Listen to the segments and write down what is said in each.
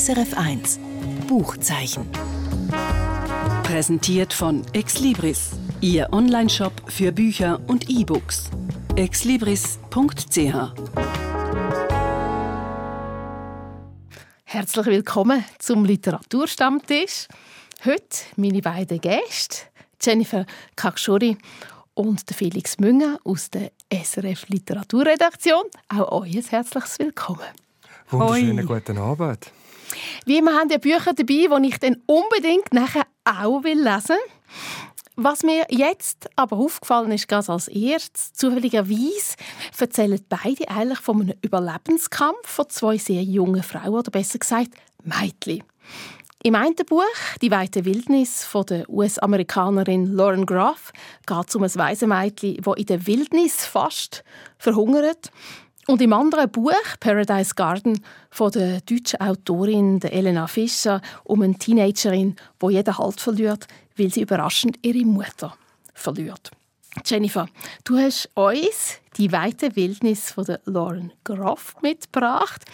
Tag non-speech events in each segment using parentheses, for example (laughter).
SRF 1 Buchzeichen. Präsentiert von Exlibris, Ihr Onlineshop für Bücher und E-Books. exlibris.ch Herzlich willkommen zum Literaturstammtisch. Heute meine beiden Gäste, Jennifer Kakschuri und Felix Münger aus der SRF Literaturredaktion. Auch euch ein herzliches Willkommen. Wunderschönen guten Abend. Wie immer haben wir Bücher dabei, die ich dann unbedingt nachher auch lesen will. Was mir jetzt aber aufgefallen ist, ganz als erstes, zufälligerweise erzählen beide eigentlich von einem Überlebenskampf von zwei sehr jungen Frauen, oder besser gesagt Mädchen. Im einen Buch, «Die weite Wildnis» von der US-Amerikanerin Lauren Graff, geht es um ein Waisenmädchen, das in der Wildnis fast verhungert. Und im anderen Buch, «Paradise Garden», von der deutschen Autorin Elena Fischer, um eine Teenagerin, die jeden Halt verliert, weil sie überraschend ihre Mutter verliert. Jennifer, du hast uns die weite Wildnis von der Lauren Groff mitgebracht.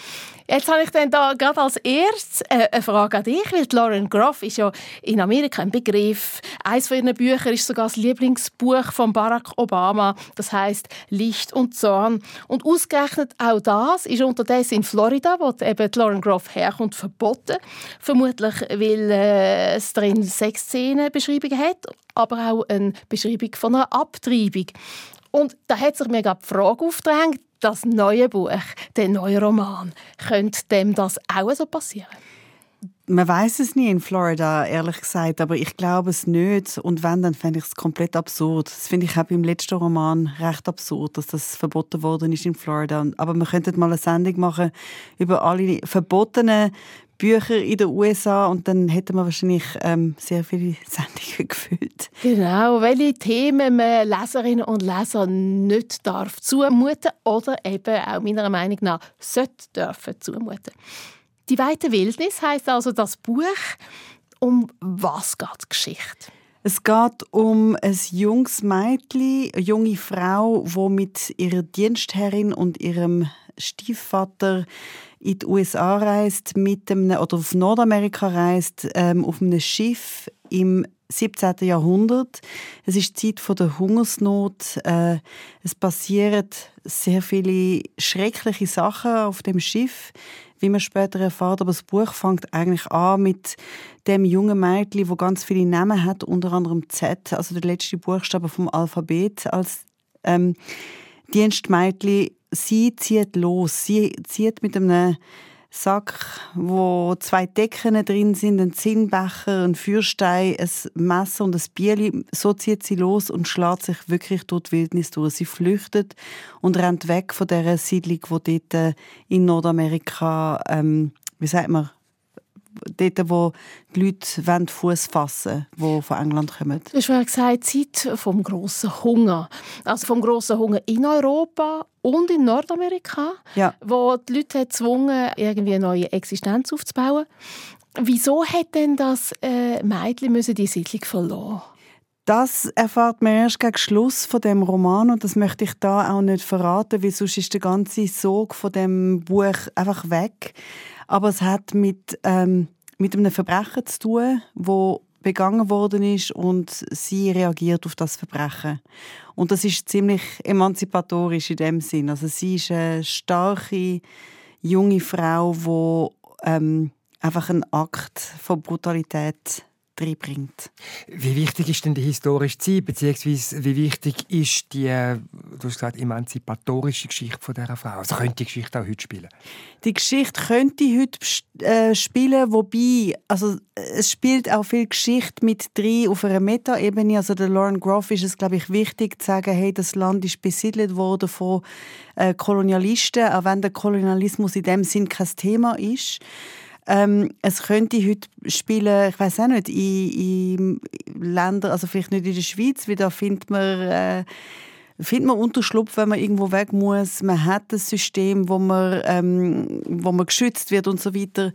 Jetzt habe ich dann da gerade als erstes äh, eine Frage an dich, weil Lauren Groff ist ja in Amerika ein Begriff. Eines von ihren Büchern ist sogar das Lieblingsbuch von Barack Obama. Das heißt Licht und Zorn. Und ausgerechnet auch das ist unterdessen in Florida, wo eben Lauren Groff herkommt, verboten. Vermutlich, weil äh, es drin Sexszenen-Beschreibungen hat, aber auch eine Beschreibung von einer Abtreibung. Und da hat sich mir gerade die Frage aufgedrängt, das neue Buch, der neue Roman, könnte dem das auch so passieren? Man weiß es nie in Florida, ehrlich gesagt, aber ich glaube es nicht. Und wenn, dann fände ich es komplett absurd. Das finde ich auch beim letzten Roman recht absurd, dass das verboten worden ist in Florida. Aber wir könnten mal eine Sendung machen über alle verbotenen Bücher in den USA und dann hätten wir wahrscheinlich ähm, sehr viele (laughs) Sendungen gefüllt. Genau, welche Themen man Leserinnen und Lesern nicht darf zumuten oder eben auch meiner Meinung nach sollte dürfen zumuten. Die weite Wildnis heißt also das Buch. Um was geht die Geschichte? Es geht um ein junges Mädchen, eine junge Frau, die mit ihrer Dienstherrin und ihrem Stiefvater in die USA reist, mit einem, oder auf Nordamerika reist, ähm, auf einem Schiff im 17. Jahrhundert. Es ist die Zeit der Hungersnot. Äh, es passieren sehr viele schreckliche Sachen auf dem Schiff, wie man später erfährt. Aber das Buch fängt eigentlich an mit dem jungen Mädchen, wo ganz viele Namen hat, unter anderem Z, also der letzte Buchstabe vom Alphabet als ähm, Dienstmädchen sie zieht los. Sie zieht mit einem Sack, wo zwei Decken drin sind, ein Zinnbecher, ein Fürstein, ein Messer und ein Bierli. So zieht sie los und schlägt sich wirklich durch die Wildnis durch. Sie flüchtet und rennt weg von der Siedlung, die dort in Nordamerika, ähm, wie sagt man, dort, wo die Leute Fuß fassen wollen, die von England kommen. Du hast gesagt, Zeit vom grossen Hunger. Also vom grossen Hunger in Europa und in Nordamerika, ja. wo die Leute gezwungen irgendwie eine neue Existenz aufzubauen. Wieso hat denn das äh, Mädchen müssen die Siedlung verloren? Das erfahrt man erst gegen Schluss von dem Roman und das möchte ich da auch nicht verraten, weil sonst ist der ganze Sog von dem Buch einfach weg. Aber es hat mit, ähm, mit einem Verbrechen zu tun, wo begangen worden ist und sie reagiert auf das Verbrechen. Und das ist ziemlich emanzipatorisch in dem Sinn. Also sie ist eine starke junge Frau, die ähm, einfach einen Akt von Brutalität reinbringt. Wie wichtig ist denn die historische Zeit, beziehungsweise wie wichtig ist die, du hast gesagt, emanzipatorische Geschichte von dieser Frau? Also könnte die Geschichte auch heute spielen? Die Geschichte könnte heute äh, spielen, wobei, also es spielt auch viel Geschichte mit drin auf einer Metaebene. Also der Lauren Groff ist es, glaube ich, wichtig zu sagen, hey, das Land ist besiedelt worden von äh, Kolonialisten, auch wenn der Kolonialismus in dem Sinn kein Thema ist. Ähm, es könnte heute spielen, ich weiß auch nicht, in, in Ländern, also vielleicht nicht in der Schweiz, weil da findet man, äh, findet man Unterschlupf, wenn man irgendwo weg muss. Man hat ein System, wo man, ähm, wo man geschützt wird und so weiter.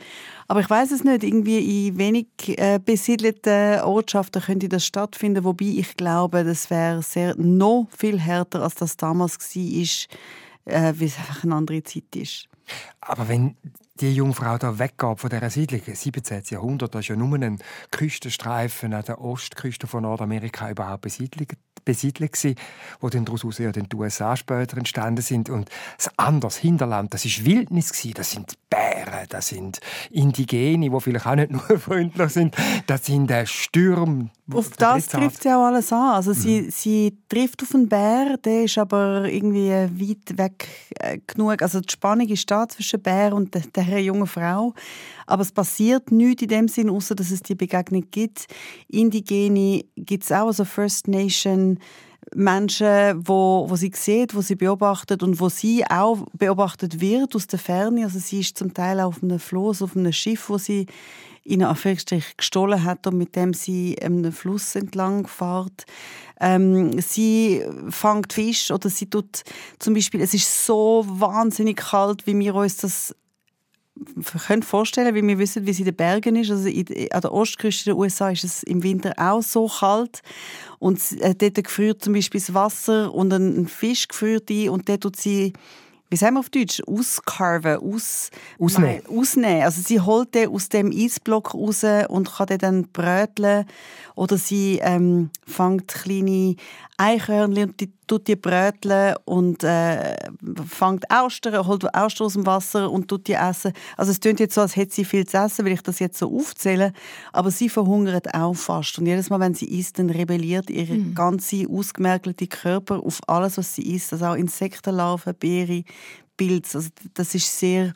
Aber ich weiß es nicht, irgendwie in wenig äh, besiedelten Ortschaften könnte das stattfinden, wobei ich glaube, das wäre noch viel härter, als das damals war, äh, weil es einfach eine andere Zeit ist. Aber wenn die Jungfrau da weggeht von dieser Siedlung, 17. Jahrhundert, das ist ja nur ein Küstenstreifen an der Ostküste von Nordamerika überhaupt besiedelt, besiedelt gewesen, wo dann daraus ja dann die USA später entstanden sind. Und das andere Hinterland, das ist Wildnis gewesen. Das sind Bären, das sind Indigene, die vielleicht auch nicht (laughs) nur freundlich sind. Das sind äh, Stürme. Auf das trifft sie auch alles an. Also sie, mhm. sie trifft auf einen Bär, der ist aber irgendwie weit weg äh, genug. Also die Spannung ist da zwischen Bär und der, der jungen Frau. Aber es passiert nichts in dem Sinn, außer dass es die Begegnung gibt. Indigene gibt es auch, also First Nation Menschen, wo, wo sie sieht, wo sie beobachtet und wo sie auch beobachtet wird aus der Ferne. Also sie ist zum Teil auf einem Floß, auf einem Schiff, wo sie in Anführungsstrich gestohlen hat und mit dem sie einem Fluss entlang fährt. Ähm, sie fängt Fisch oder sie tut zum Beispiel, es ist so wahnsinnig kalt, wie wir uns das können vorstellen, wie wir wissen, wie es in den Bergen ist. Also an der Ostküste der USA ist es im Winter auch so kalt. Und äh, dort gefriert zum Beispiel das Wasser und ein, ein Fisch gefriert ein und dort tut sie wie sagen wir auf Deutsch, auscarven, aus, ausnehmen. ausnehmen. Also sie holt den aus dem Eisblock raus und kann den dann bröteln. Oder sie ähm, fängt kleine Eichhörnchen und die tut die bröteln und äh, fängt Austern, holt Austern aus dem Wasser und tut die essen. Also es klingt jetzt so, als hätte sie viel zu essen, weil ich das jetzt so aufzähle. Aber sie verhungert auch fast. Und jedes Mal, wenn sie isst, dann rebelliert ihr mhm. ganze ausgemergelte Körper auf alles, was sie isst. Also auch Insektenlarven, Beere, Pilze. Also das ist sehr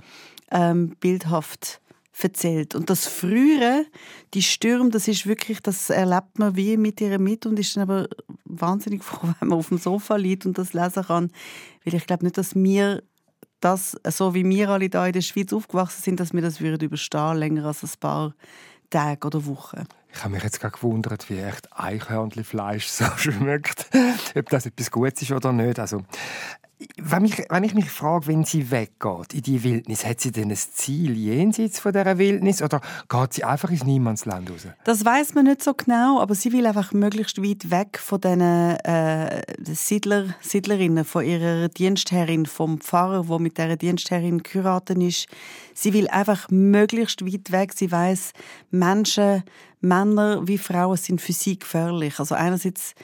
ähm, bildhaft erzählt. Und das Frühere, die Stürme, das ist wirklich, das erlebt man wie mit ihr mit und ist dann aber wahnsinnig (laughs) froh, wenn man auf dem Sofa liegt und das lesen kann. Weil ich glaube nicht, dass wir das, so wie wir alle da in der Schweiz aufgewachsen sind, dass wir das würden überstehen länger als ein paar Tage oder Wochen. Ich habe mich jetzt gerade gewundert, wie echt Eichhörnchenfleisch (laughs) so schmeckt. Ob das etwas Gutes ist oder nicht. Also, wenn ich, wenn ich mich frage, wenn sie weggeht in die Wildnis, hat sie denn ein Ziel jenseits von dieser Wildnis oder geht sie einfach ins Niemandsland raus? Das weiß man nicht so genau, aber sie will einfach möglichst weit weg von diesen äh, Siedler, Siedlerinnen, von ihrer Dienstherrin, vom Pfarrer, wo mit dieser Dienstherrin geheiratet ist. Sie will einfach möglichst weit weg. Sie weiß, Menschen, Männer wie Frauen sind für sie gefährlich. Also einerseits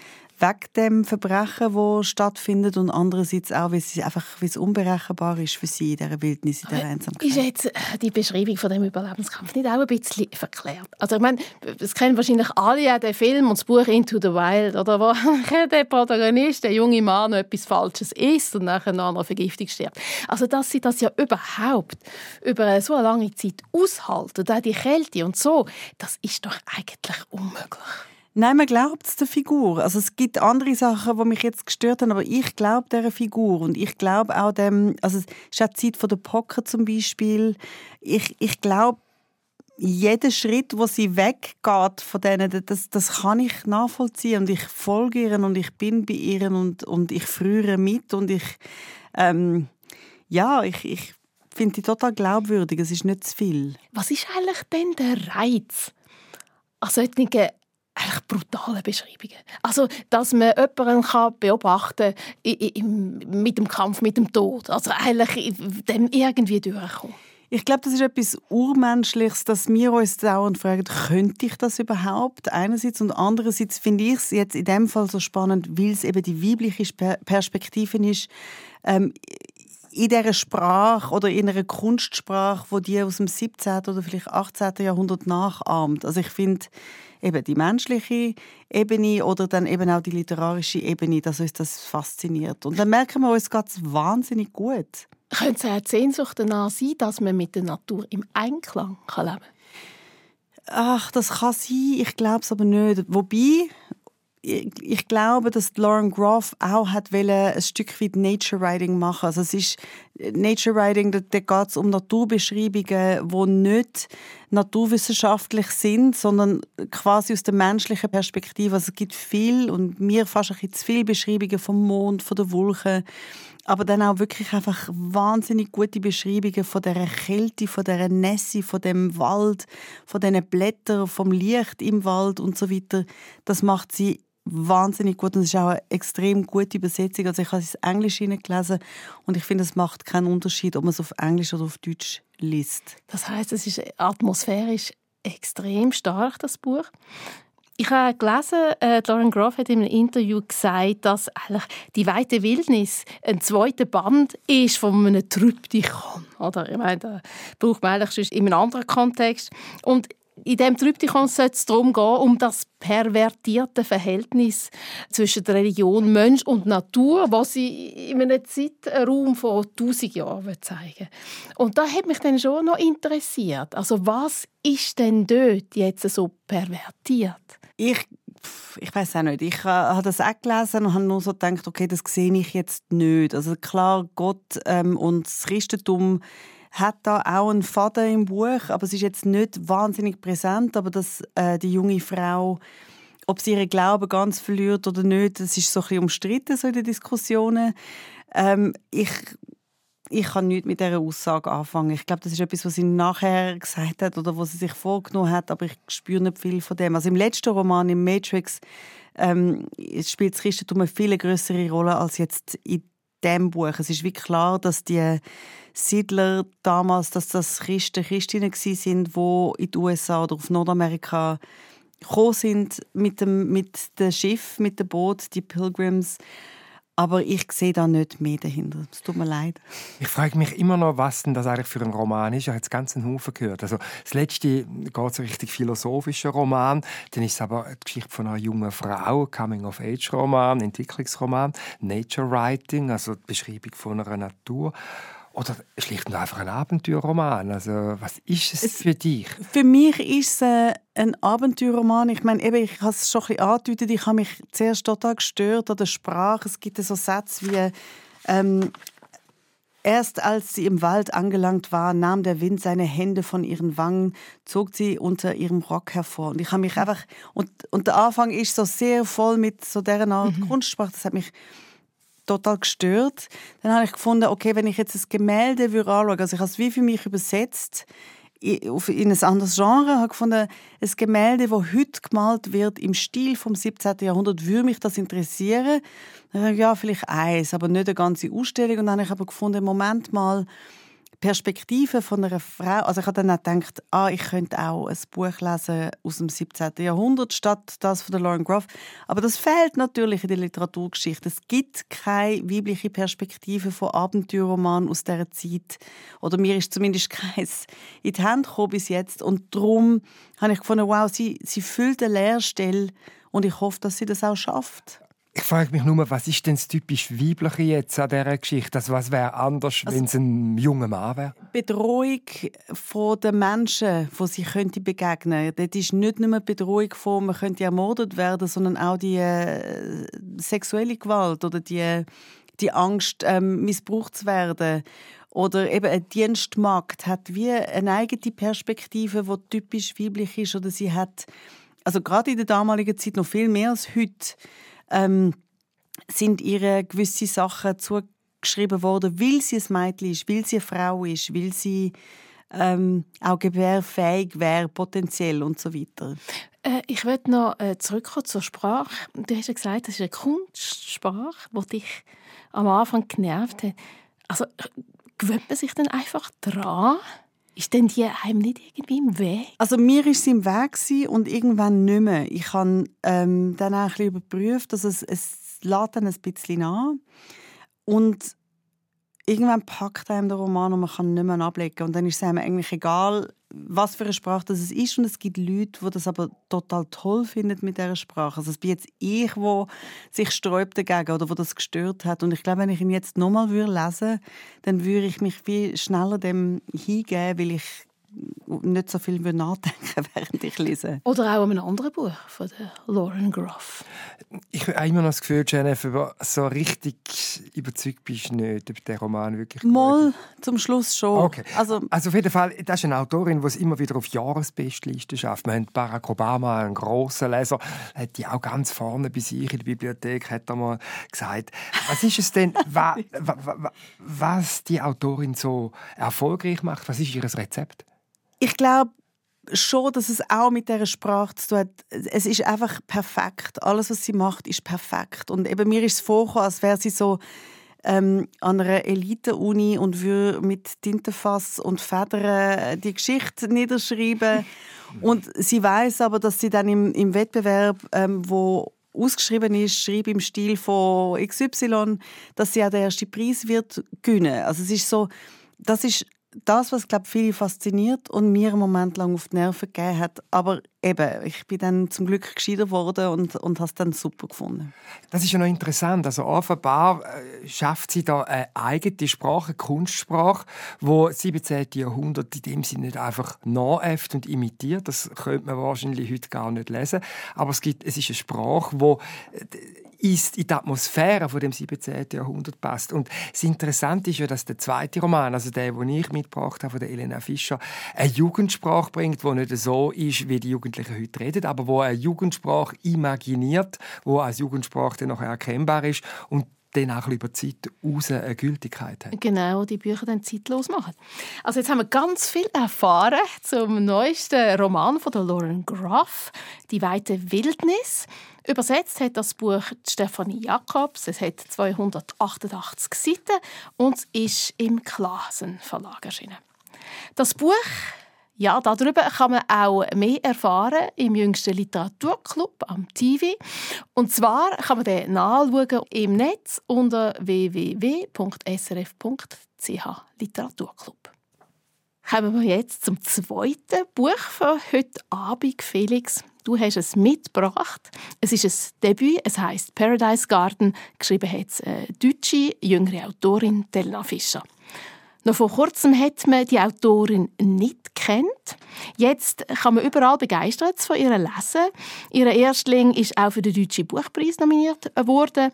wegen dem Verbrechen, das stattfindet und andererseits auch, weil es einfach weil es unberechenbar ist für sie in dieser Wildnis, in dieser Einsamkeit. Ist jetzt äh, die Beschreibung von dem Überlebenskampf nicht auch ein bisschen verklärt? Also ich meine, das kennen wahrscheinlich alle ja den Film und das Buch Into the Wild, oder wo (laughs) der Protagonist, der junge Mann, etwas Falsches isst und nachher nach einer Vergiftung stirbt. Also dass sie das ja überhaupt über so eine lange Zeit aushalten, auch die Kälte und so, das ist doch eigentlich unmöglich. Nein, man glaubt es der Figur. Also es gibt andere Sachen, die mich jetzt gestört haben, aber ich glaube dieser Figur und ich glaube auch dem, also es ist auch die Zeit von der Pocker zum Beispiel. Ich, ich glaube, jeder Schritt, wo sie weggeht von denen, das, das kann ich nachvollziehen und ich folge ihr und ich bin bei ihr und, und ich frühere mit und ich, ähm, ja, ich, ich finde die total glaubwürdig. Es ist nicht zu viel. Was ist eigentlich denn der Reiz an solchen eigentlich brutale Beschreibungen. Also, dass man jemanden kann beobachten kann mit dem Kampf mit dem Tod. Also eigentlich dem irgendwie durchkommen. Ich glaube, das ist etwas Urmenschliches, dass wir uns dauernd fragen, könnte ich das überhaupt? Einerseits und andererseits finde ich es jetzt in dem Fall so spannend, weil es eben die weibliche Perspektive ist. Ähm, in dieser Sprache oder in einer Kunstsprache, wo die aus dem 17. oder vielleicht 18. Jahrhundert nachahmt. Also ich finde, eben die menschliche Ebene oder dann eben auch die literarische Ebene, dass uns das fasziniert. Und dann merken wir uns ganz wahnsinnig gut. Könnte es auch die Sehnsucht danach sein, dass man mit der Natur im Einklang leben kann? Ach, das kann sein, ich glaube es aber nicht. Wobei, ich glaube, dass Lauren Groff auch hat ein Stück weit Nature Writing machen. Also es ist Nature Writing, da, da geht es um Naturbeschreibungen, die nicht naturwissenschaftlich sind, sondern quasi aus der menschlichen Perspektive. Also es gibt viel und mir fast ein bisschen zu viele Beschreibungen vom Mond, von der Wolken, aber dann auch wirklich einfach wahnsinnig gute Beschreibungen von der Kälte, von der Nässe, von dem Wald, von den Blättern, vom Licht im Wald und so weiter. Das macht sie wahnsinnig gut und es ist auch eine extrem gute Übersetzung. Also ich habe es Englisch gelesen und ich finde, es macht keinen Unterschied, ob man es auf Englisch oder auf Deutsch liest. Das heißt, es ist atmosphärisch extrem stark, das Buch. Ich habe gelesen, äh, Lauren Groff hat in einem Interview gesagt, dass eigentlich die weite Wildnis ein zweiter Band ist von einem Tryptychon. Oder ich meine, da braucht man eigentlich in einem anderen Kontext. Und in diesem Tryptychon sollte es darum gehen, um das pervertierte Verhältnis zwischen der Religion, Mensch und Natur, was sie in einem Zeitraum von tausend Jahren zeigen Und da hat mich dann schon noch interessiert. Also was ist denn dort jetzt so pervertiert? Ich ich weiß auch nicht. Ich habe das auch gelesen und habe nur so gedacht, okay, das sehe ich jetzt nicht. Also klar, Gott ähm, und das Christentum hat da auch einen Faden im Buch, aber es ist jetzt nicht wahnsinnig präsent, aber dass äh, die junge Frau ob sie ihren Glauben ganz verliert oder nicht, das ist so ein bisschen umstritten so in den Diskussionen. Ähm, ich ich kann nichts mit dieser Aussage anfangen. Ich glaube, das ist etwas, was sie nachher gesagt hat oder was sie sich vorgenommen hat, aber ich spüre nicht viel von dem. Also im letzten Roman, im Matrix, ähm, spielt das Christentum eine viel größere Rolle als jetzt in dem Buch. Es ist wie klar, dass die Siedler damals, dass das Christen, Christinnen sind, wo in den USA oder auf Nordamerika gekommen sind mit dem mit dem Schiff, mit dem Boot, die Pilgrims. Aber ich sehe da nicht mehr dahinter. Es tut mir leid. Ich frage mich immer noch, was denn das eigentlich für ein Roman ist. Ich habe jetzt ganz einen Haufen gehört. Also das letzte geht so richtig philosophischer Roman. Dann ist es aber die Geschichte von einer jungen Frau, Coming-of-Age-Roman, Entwicklungsroman, Nature Writing, also die Beschreibung von einer Natur. Oder schlicht und einfach ein Abenteuerroman. Also, was ist es, es für dich? Für mich ist es äh, ein Abenteuerroman. Ich meine, eben, ich habe es schon ein bisschen angedeutet, ich habe mich zuerst total gestört an der Sprache. Es gibt so Sätze wie ähm, Erst als sie im Wald angelangt war, nahm der Wind seine Hände von ihren Wangen, zog sie unter ihrem Rock hervor. Und ich habe mich einfach und, und der Anfang ist so sehr voll mit so deren Art mhm. Kunstsprache. Das hat mich total gestört. Dann habe ich gefunden, okay, wenn ich jetzt das Gemälde anschaue, also ich habe es wie für mich übersetzt in ein anderes Genre, habe gefunden, ein Gemälde, das heute gemalt wird im Stil vom 17. Jahrhundert, würde mich das interessieren. Dann habe ich, ja, vielleicht eins, aber nicht eine ganze Ausstellung. Und dann habe ich aber gefunden, Moment mal, Perspektive von einer Frau, also ich habe dann auch gedacht, ah, ich könnte auch ein Buch lesen aus dem 17. Jahrhundert statt das von der Lauren Groff. Aber das fehlt natürlich in der Literaturgeschichte. Es gibt keine weibliche Perspektive von Abenteuerromanen aus dieser Zeit. Oder mir ist zumindest (laughs) keins in die Hand gekommen bis jetzt. Und darum habe ich gefunden, wow, sie, sie füllt eine Leerstelle und ich hoffe, dass sie das auch schafft. Ich frage mich nur, was ist denn das typisch Weibliche jetzt an dieser Geschichte? Also was wäre anders, also, wenn es ein junger Mann wäre? Bedrohung von den Menschen, die sie könnte begegnen könnte. Das ist nicht nur eine Bedrohung von, man könnte ermordet werden, sondern auch die äh, sexuelle Gewalt oder die, die Angst, ähm, missbraucht zu werden. Oder eben eine Dienstmagd hat wie eine eigene Perspektive, die typisch weiblich ist. Oder sie hat, also gerade in der damaligen Zeit noch viel mehr als heute, ähm, sind ihr gewisse Sachen zugeschrieben worden, weil sie ein Mädchen ist, weil sie eine Frau ist, weil sie ähm, auch gebärfähig wäre, potenziell und so weiter. Äh, ich möchte noch äh, zurückkommen zur Sprache. Du hast ja gesagt, das ist eine Kunstsprache, die dich am Anfang genervt hat. Also gewöhnt man sich dann einfach dran? Ist denn die einem nicht irgendwie im Weg? Also mir ist sie im Weg und irgendwann nicht mehr. Ich habe ähm, dann auch ein bisschen überprüft, dass es, es lädt dann ein bisschen an und irgendwann packt einem der Roman und man kann nicht mehr ablegen. Und dann ist es einem eigentlich egal, was für eine Sprache das ist. Und es gibt Leute, die das aber total toll finden mit dieser Sprache. Also es bin jetzt ich, wo sich sträubt dagegen oder wo das gestört hat. Und ich glaube, wenn ich ihn jetzt nochmal lesen würde, dann würde ich mich viel schneller dem hingeben, weil ich nicht so viel nachdenken (laughs) während ich lese. Oder auch an einem anderen Buch von der Lauren Groff. Ich habe immer noch das Gefühl, Jennifer, so richtig überzeugt bist du nicht, ob der Roman wirklich Mal zum Schluss schon. Okay. Also, also auf jeden Fall, das ist eine Autorin, die es immer wieder auf Jahresbestlisten schafft. Wir haben Barack Obama, einen grossen Leser, hat die auch ganz vorne bei sich in der Bibliothek, hat er mal gesagt, was ist es denn, (laughs) was, was die Autorin so erfolgreich macht? Was ist ihr Rezept? Ich glaube, schon, dass es auch mit dieser Sprache zu tun hat. Es ist einfach perfekt. Alles, was sie macht, ist perfekt. Und eben mir ist es vorgekommen, als wäre sie so ähm, an einer Elite-Uni und würde mit Tintenfass und Federn die Geschichte niederschreiben. (laughs) und sie weiß aber, dass sie dann im, im Wettbewerb, ähm, wo ausgeschrieben ist, schreibe im Stil von XY, dass sie auch den ersten Preis wird gewinnen. Also es ist so, das ist das, was glaube viele fasziniert und mir einen Moment lang auf die Nerven gegeben hat. Aber eben, ich bin dann zum Glück gescheiter geworden und, und habe es dann super gefunden. Das ist ja noch interessant. Also offenbar äh, schafft sie da eine eigene Sprache, eine Kunstsprache, wo 17. Jahrhundert in dem Sinne nicht einfach nachäfft und imitiert. Das könnte man wahrscheinlich heute gar nicht lesen. Aber es, gibt, es ist eine Sprache, wo ist in die Atmosphäre von dem 17. Jahrhundert passt. Und das Interessante ist ja, dass der zweite Roman, also der, den ich mitgebracht habe, von Elena Fischer, eine Jugendsprache bringt, die nicht so ist, wie die Jugendlichen heute reden, aber wo eine Jugendsprache imaginiert, wo als Jugendsprache dann nachher erkennbar ist und dann auch über die Zeit raus eine Gültigkeit hat. Genau, die Bücher dann zeitlos machen. Also jetzt haben wir ganz viel erfahren zum neuesten Roman von Lauren Groff, «Die weite Wildnis». Übersetzt hat das Buch Stefanie Jacobs. Es hat 288 Seiten und ist im Klasen Verlag erschienen. Das Buch ja, darüber kann man auch mehr erfahren im jüngsten Literaturclub am TV. Und zwar kann man den nachschauen im Netz unter www.srf.ch Literaturclub. Kommen wir jetzt zum zweiten Buch von heute Abend, Felix. Du hast es mitgebracht. Es ist ein Debüt, es heißt Paradise Garden. Geschrieben hat es eine deutsche jüngere Autorin Delna Fischer. Noch vor kurzem hat man die Autorin nicht kennt. Jetzt kann man überall begeistert von ihr lesen. Ihr Erstling ist auch für den Deutschen Buchpreis nominiert worden.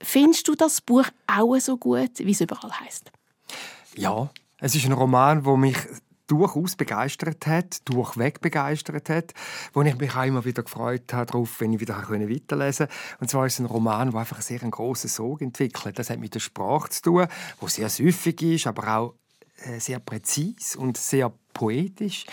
Findest du das Buch auch so gut, wie es überall heißt? Ja, es ist ein Roman, wo mich durchaus begeistert hat, durchweg begeistert hat, wo ich mich auch immer wieder gefreut habe darauf, wenn ich wieder weiterlesen konnte. Und zwar ist es ein Roman, der einfach sehr einen grossen Sog entwickelt. Das hat mit der Sprache zu tun, wo sehr süffig ist, aber auch äh, sehr präzis und sehr poetisch.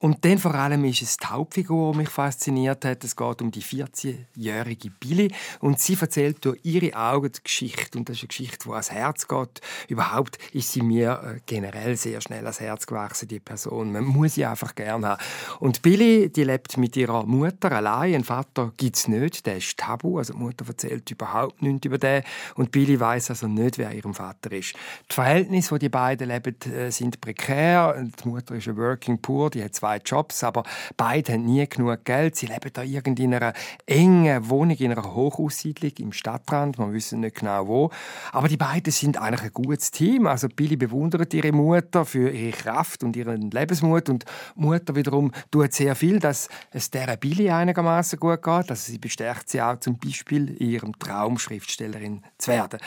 Und dann vor allem ist es die Hauptfigur, die mich fasziniert hat. Es geht um die 14-jährige Billy und sie erzählt durch ihre Augen die Geschichte. Und das ist eine Geschichte, die ans Herz geht. Überhaupt ist sie mir äh, generell sehr schnell ans Herz gewachsen, die Person. Man muss sie einfach gerne haben. Und Billy, die lebt mit ihrer Mutter allein. Ein Vater gibt es nicht, der ist tabu. Also die Mutter erzählt überhaupt nichts über den. Und Billy weiß also nicht, wer ihrem Vater ist. Die Verhältnisse, wo die beiden leben, äh, sind prekär. Die Mutter ist eine Working Poor, die hat zwei Jobs, aber beide haben nie genug Geld. Sie leben da irgendwie in einer engen Wohnung, in einer Hochaussiedlung im Stadtrand, man wissen nicht genau wo. Aber die beiden sind eigentlich ein gutes Team. Also Billy bewundert ihre Mutter für ihre Kraft und ihren Lebensmut und Mutter wiederum tut sehr viel, dass es der Billy einigermaßen gut geht. Also sie bestärkt sie auch zum Beispiel in ihrem Traum Schriftstellerin zu werden.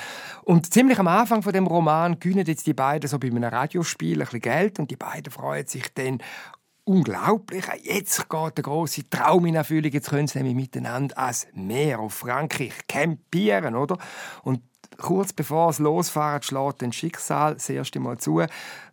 Und ziemlich am Anfang von dem Roman gewinnen jetzt die beiden so bei einem Radiospiel ein bisschen Geld und die beiden freuen sich dann unglaublich. Jetzt geht der große Traum in Erfüllung. Jetzt können sie nämlich miteinander ans Meer auf Frankreich campieren, oder? Und kurz bevor es losfahren, schlägt ein Schicksal das erste Mal zu.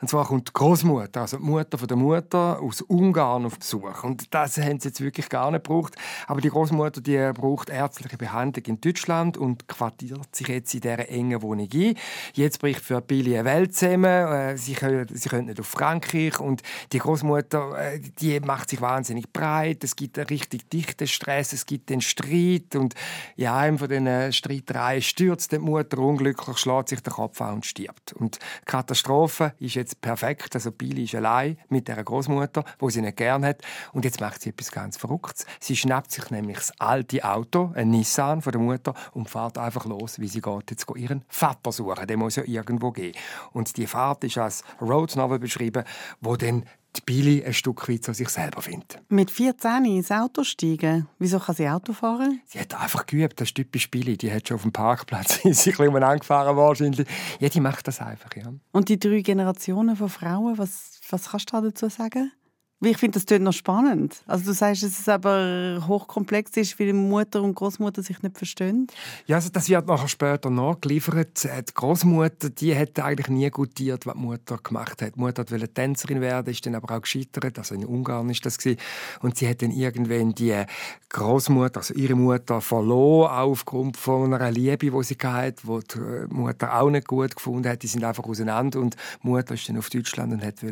Und zwar kommt die Großmutter, also die Mutter von der Mutter aus Ungarn auf Besuch. Und das haben sie jetzt wirklich gar nicht gebraucht. Aber die Großmutter, die braucht ärztliche Behandlung in Deutschland und quartiert sich jetzt in dieser engen Wohnung ein. Jetzt bricht für Billy eine Welt zusammen. Äh, sie können, sie können nicht auf Frankreich. Und die Großmutter, äh, die macht sich wahnsinnig breit. Es gibt einen richtig dichten Stress. Es gibt den Streit. Und in einem von diesen Streitereien stürzt die Mutter unglücklich, schlägt sich den Kopf an und stirbt. Und die Katastrophe ist jetzt perfekt. Also Billy ist allein mit der Großmutter, wo sie nicht gern hat. Und jetzt macht sie etwas ganz Verrücktes. Sie schnappt sich nämlich das alte Auto, ein Nissan von der Mutter, und fährt einfach los, wie sie geht jetzt ihren Vater suchen. Der muss ja irgendwo gehen. Und die Fahrt ist als Road Novel beschrieben, wo dann die Billy ein Stück weit zu sich selber findet. Mit 14 ins Auto steigen? Wieso kann sie Auto fahren? Sie hat einfach geübt, das ist typisch Billy. Die hat schon auf dem Parkplatz (laughs) sich ein angefahren wahrscheinlich. Ja, die macht das einfach, ja. Und die drei Generationen von Frauen, was, was kannst du dazu sagen? Ich finde, das klingt noch spannend. Also du sagst, dass es aber hochkomplex ist, weil Mutter und Großmutter sich nicht verstehen. Ja, also das wird nachher später nachgeliefert. Die Großmutter, die hat eigentlich nie gutiert, was die Mutter gemacht hat. Die Mutter wollte Tänzerin werden, ist dann aber auch gescheitert. Also in Ungarn ist das gewesen. Und sie hat dann irgendwann die Großmutter, also ihre Mutter, verloren, aufgrund von einer Liebe, die sie hatte, die die Mutter auch nicht gut gefunden hat. Die sind einfach auseinander und die Mutter ist dann auf Deutschland und hat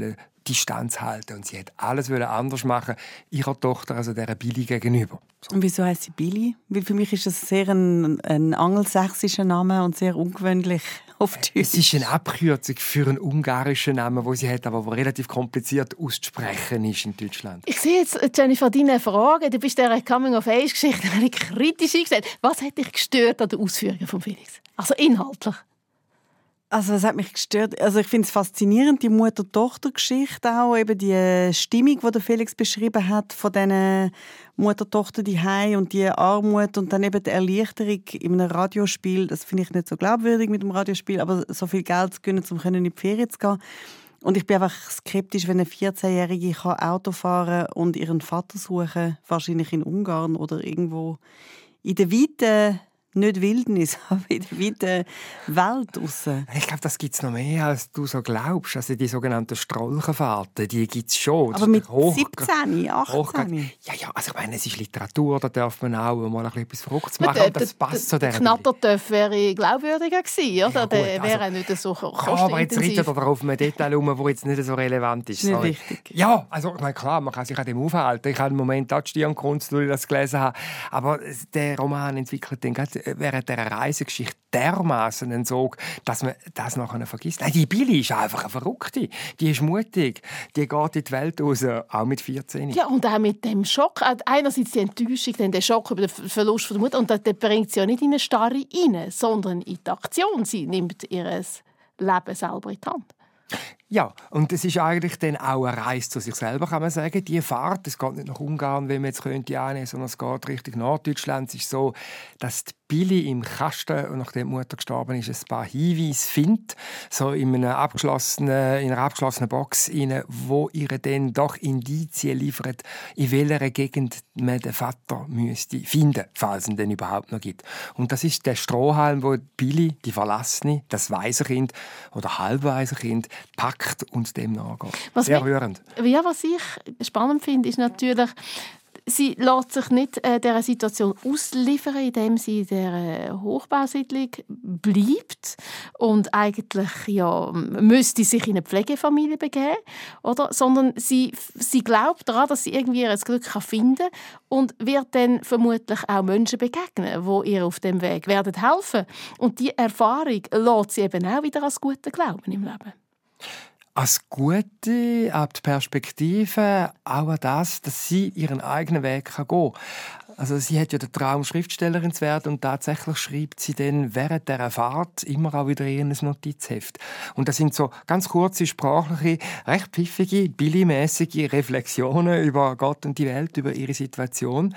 Distanz halten. Und sie hat alles anders machen, ihrer Tochter, also der Billy gegenüber. So. Und wieso heißt sie Billy? Weil für mich ist das sehr ein, ein angelsächsischer Name und sehr ungewöhnlich (laughs) auf Deutsch. Es ist eine Abkürzung für einen ungarischen Namen, wo sie hat, aber der relativ kompliziert auszusprechen ist in Deutschland. Ich sehe jetzt, Jennifer, deine Frage. Du bist der Coming-of-Age-Geschichte (laughs) kritisch eingestellt. Was hat dich gestört an den Ausführungen von Felix? Also inhaltlich. Also es hat mich gestört. Also ich finde es faszinierend, die Mutter-Tochter-Geschichte auch, eben die Stimmung, die der Felix beschrieben hat von diesen Mutter-Tochter die und die Armut und dann eben die Erleichterung in einem Radiospiel. Das finde ich nicht so glaubwürdig mit dem Radiospiel, aber so viel Geld zu gönnen, um in die Ferien zu gehen. Und ich bin einfach skeptisch, wenn eine 14-Jährige Auto fahren kann und ihren Vater suchen, wahrscheinlich in Ungarn oder irgendwo in der weiten nicht Wildnis, (laughs) aber in der weiten Welt raus. Ich glaube, das gibt es noch mehr, als du so glaubst. Also die sogenannten Strolchenfahrten, die gibt es schon. Aber mit hoch, 17, 18? Ja, ja, also ich meine, es ist Literatur, da darf man auch mal etwas Verrücktes machen. Der, das passt zu der Knattertöff wäre glaubwürdiger gewesen, oder? Ja, der wäre also, nicht so kostenintensiv. Aber jetzt reitet er auf ein Detail um, das jetzt nicht so relevant ist. Nicht wichtig. Ja, also ich meine, klar, man kann sich an dem aufhalten. Ich habe im Moment auch die Stirnkunst, weil ich das gelesen habe. Aber der Roman entwickelt den gerade während dieser Reisegeschichte dermaßen einen Sog, dass man das nachher vergisst. Nein, die Billy ist einfach eine Verrückte. Die ist mutig. Die geht in die Welt raus, auch mit 14. Ja, und auch mit dem Schock. Äh, einerseits die Enttäuschung, dann der Schock über den Verlust der Mutter. Und das bringt sie ja nicht in eine Starre rein, sondern in die Aktion. Sie nimmt ihr Leben selber in die Hand. Ja, und es ist eigentlich dann auch eine Reise zu sich selber, kann man sagen. Die Fahrt, es geht nicht nach Ungarn, wie man jetzt könnte annehmen, sondern es geht Richtung Norddeutschland. Es ist so, dass die Billy im Kasten, und nachdem die Mutter gestorben ist, ein paar Hinweise findet, so in einer abgeschlossenen, in einer abgeschlossenen Box, rein, wo ihr dann doch Indizien liefert, in welcher Gegend man den Vater müsste finden, falls es ihn denn überhaupt noch gibt. Und das ist der Strohhalm, wo Billy, die Verlassene, das Waisenkind oder Halbwaisenkind, packt und dem nachgeht. Was Sehr rührend. Ja, was ich spannend finde, ist natürlich, sie lässt sich nicht äh, dieser Situation ausliefern, indem sie in dieser Hochbausiedlung bleibt und eigentlich ja, müsste sich in eine Pflegefamilie begeben, oder? sondern sie, sie glaubt daran, dass sie irgendwie ihr Glück finden kann und wird dann vermutlich auch Menschen begegnen, die ihr auf dem Weg werden helfen. Und die Erfahrung lässt sie eben auch wieder als guten Glauben im Leben. Als Gute, ab die Perspektive, auch das, dass sie ihren eigenen Weg gehen kann. Also sie hat ja den Traum, Schriftstellerin zu werden und tatsächlich schreibt sie dann während der Fahrt immer auch wieder ein Notizheft. Und das sind so ganz kurze, sprachliche, recht pfiffige, billigmäßige Reflexionen über Gott und die Welt, über ihre Situation.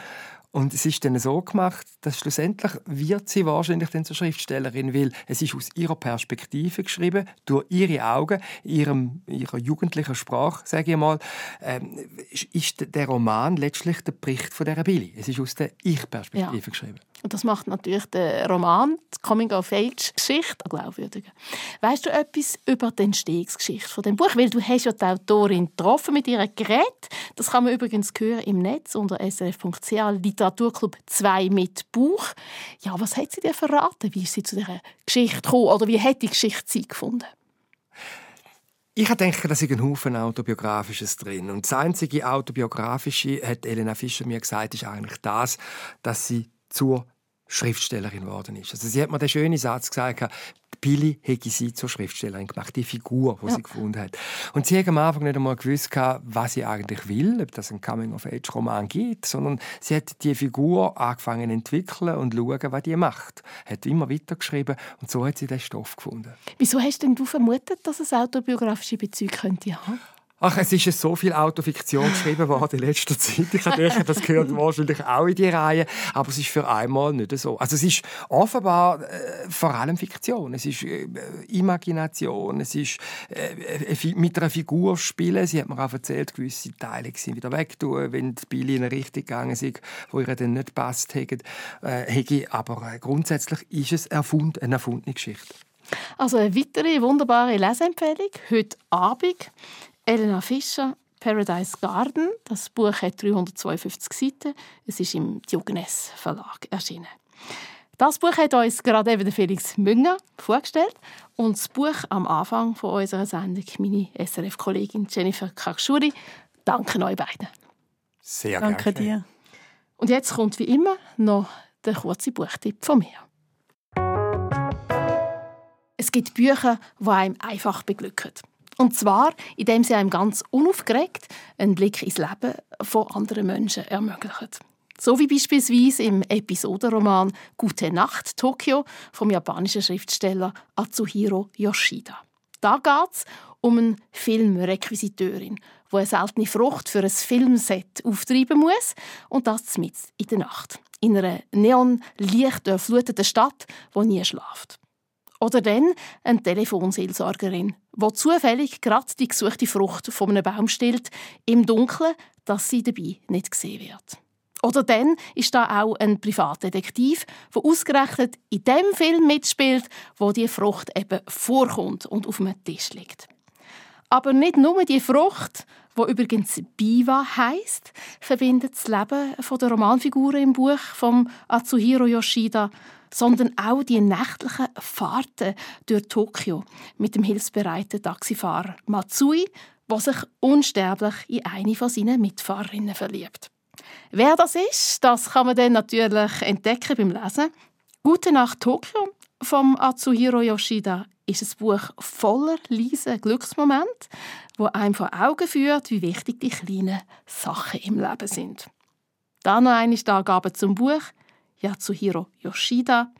Und es ist dann so gemacht, dass schlussendlich wird sie wahrscheinlich dann zur Schriftstellerin, weil es ist aus ihrer Perspektive geschrieben, durch ihre Augen, ihrem, ihrer jugendlichen Sprache, sage ich mal, ähm, ist der Roman letztlich der Bericht von der Billy. Es ist aus der Ich-Perspektive ja. geschrieben. Und das macht natürlich den Roman, die Coming-of-Age-Geschichte, glaubwürdiger. Weißt du etwas über die Entstehungsgeschichte von dem Buch? Weil du hast ja die Autorin getroffen mit ihrem Gerät. Das kann man übrigens hören im Netz unter srf.ch Literaturclub 2 mit Buch. Ja, was hat sie dir verraten? Wie ist sie zu dieser Geschichte gekommen? Oder wie hat die Geschichte sie gefunden? Ich denke, da ist ein Haufen Autobiografisches drin. Und das einzige Autobiografische, hat Elena Fischer mir gesagt, ist eigentlich das, dass sie zur Schriftstellerin geworden ist. Also sie hat mir den schönen Satz gesagt, Billy hätte sie zur Schriftstellerin gemacht, die Figur, die ja. sie gefunden hat. Und sie hat am Anfang nicht einmal gewusst, was sie eigentlich will, ob das ein Coming-of-Age-Roman gibt, sondern sie hat die Figur angefangen zu entwickeln und schauen, was die macht. Hat immer weitergeschrieben und so hat sie den Stoff gefunden. Wieso hast denn du vermutet, dass es autobiografische Bezüge könnte haben? Ach, es ist so viel Autofiktion geschrieben worden in letzter Zeit. Ich denke, das gehört wahrscheinlich auch in die Reihe. Aber es ist für einmal nicht so. Also es ist offenbar äh, vor allem Fiktion. Es ist äh, Imagination. Es ist äh, mit einer Figur spielen. Sie hat mir auch erzählt, gewisse Teile sind wieder wegtun, wenn die Billy in eine Richtung gegangen sind, wo ihr dann nicht passt hätte. Äh, aber äh, grundsätzlich ist es erfund, eine erfundene Geschichte. Also eine weitere wunderbare Leseempfehlung heute Abend Elena Fischer, Paradise Garden. Das Buch hat 352 Seiten. Es ist im Diogenes Verlag erschienen. Das Buch hat uns gerade eben Felix Münger vorgestellt und das Buch am Anfang von unserer Sendung meine SRF-Kollegin Jennifer Kakschuri. Danke euch beiden. Sehr gerne. Danke dir. Und jetzt kommt wie immer noch der kurze Buchtipp von mir. Es gibt Bücher, die einem einfach beglücken. Und zwar, indem sie einem ganz unaufgeregt einen Blick ins Leben von anderen Menschen ermöglichen. So wie beispielsweise im Episodenroman Gute Nacht Tokio vom japanischen Schriftsteller Atsuhiro Yoshida. Da geht es um eine Filmrequisiteurin, die eine seltene Frucht für ein Filmset auftreiben muss und das mit in der Nacht. In einer neonlicht durchfluteten Stadt, die nie schlaft. Oder dann eine Telefonseelsorgerin, die zufällig gerade die gesuchte Frucht von einem Baum stillt, im Dunkeln, dass sie dabei nicht gesehen wird. Oder dann ist da auch ein Privatdetektiv, der ausgerechnet in dem Film mitspielt, wo die Frucht eben vorkommt und auf dem Tisch liegt. Aber nicht nur die Frucht, wo übrigens Biwa heißt, verbindet das Leben der Romanfiguren im Buch von Atsuhiro Yoshida sondern auch die nächtlichen Fahrten durch Tokio mit dem hilfsbereiten Taxifahrer Matsui, der sich unsterblich in eine von seinen Mitfahrerinnen verliebt. Wer das ist, das kann man dann natürlich entdecken beim Lesen. Gute Nacht Tokio vom Atsuhiro Yoshida ist ein Buch voller leisen Glücksmomente, wo einem vor Augen führt, wie wichtig die kleinen Sachen im Leben sind. Dann noch eine Angabe zum Buch. Yatsuhiro Yoshida,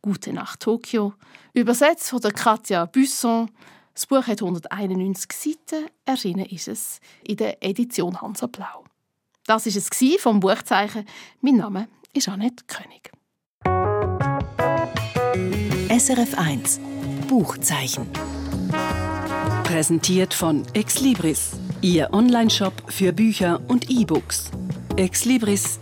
Gute Nacht Tokio, übersetzt von der Katja Busson. Das Buch hat 191 Seiten, erschienen ist es in der Edition Hansa Blau. Das ist es vom Buchzeichen. Mein Name ist Annette König. SRF 1 Buchzeichen. Präsentiert von Exlibris, Ihr Onlineshop für Bücher und E-Books. exlibris.ch